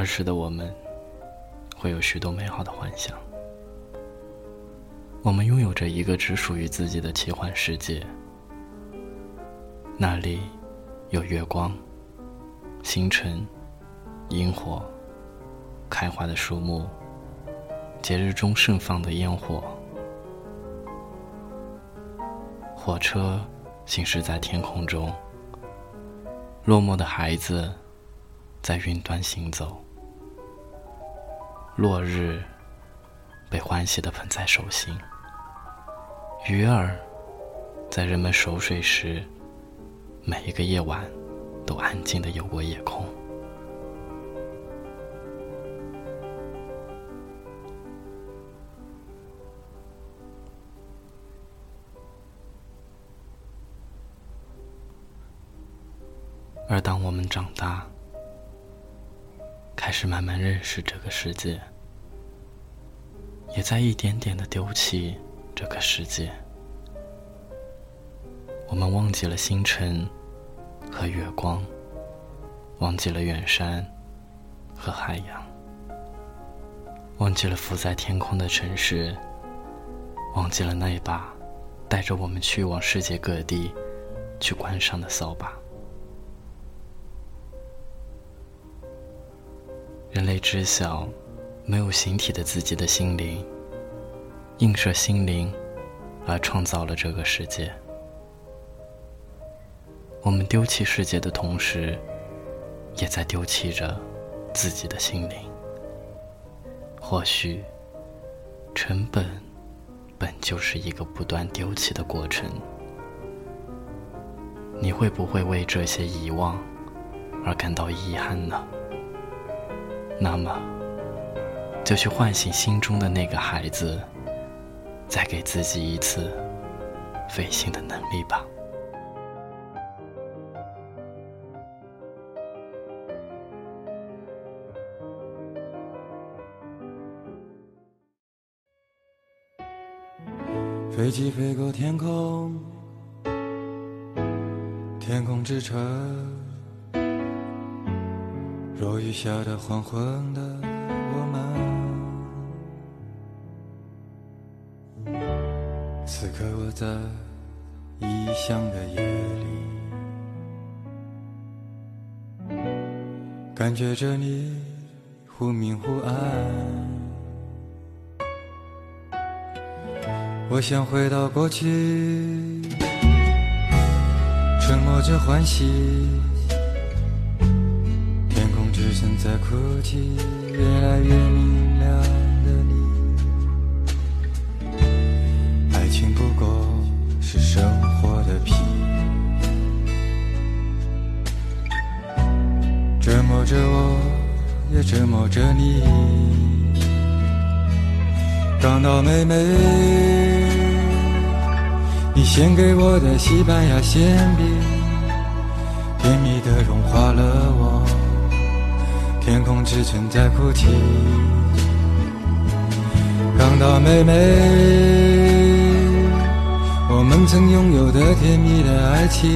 儿时的我们，会有许多美好的幻想。我们拥有着一个只属于自己的奇幻世界，那里有月光、星辰、萤火、开花的树木、节日中盛放的烟火。火车行驶在天空中，落寞的孩子在云端行走。落日被欢喜的捧在手心，鱼儿在人们熟睡时，每一个夜晚都安静的游过夜空。而当我们长大，开始慢慢认识这个世界，也在一点点的丢弃这个世界。我们忘记了星辰和月光，忘记了远山和海洋，忘记了浮在天空的城市，忘记了那一把带着我们去往世界各地去观赏的扫把。人类知晓，没有形体的自己的心灵，映射心灵，而创造了这个世界。我们丢弃世界的同时，也在丢弃着自己的心灵。或许，成本本就是一个不断丢弃的过程。你会不会为这些遗忘而感到遗憾呢？那么，就去唤醒心中的那个孩子，再给自己一次飞行的能力吧。飞机飞过天空，天空之城。落雨下的黄昏的我们，此刻我在异乡的夜里，感觉着你忽明忽暗，我想回到过去，沉默着欢喜。正在哭泣，越来越明亮的你，爱情不过是生活的皮，折磨着我，也折磨着你。港岛妹妹，你献给我的西班牙馅饼，甜蜜的融化了我。天空之城在哭泣，港岛妹妹，我们曾拥有的甜蜜的爱情，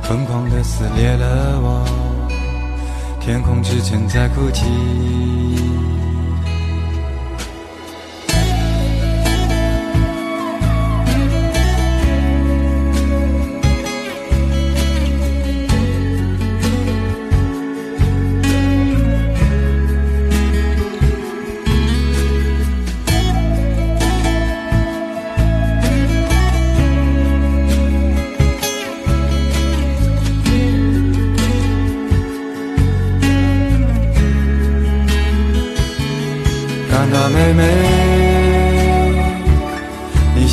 疯狂的撕裂了我。天空之城在哭泣。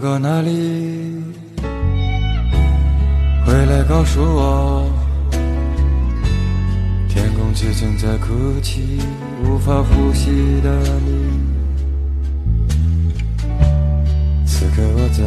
走到哪里，回来告诉我，天空之前在哭泣，无法呼吸的你。此刻我在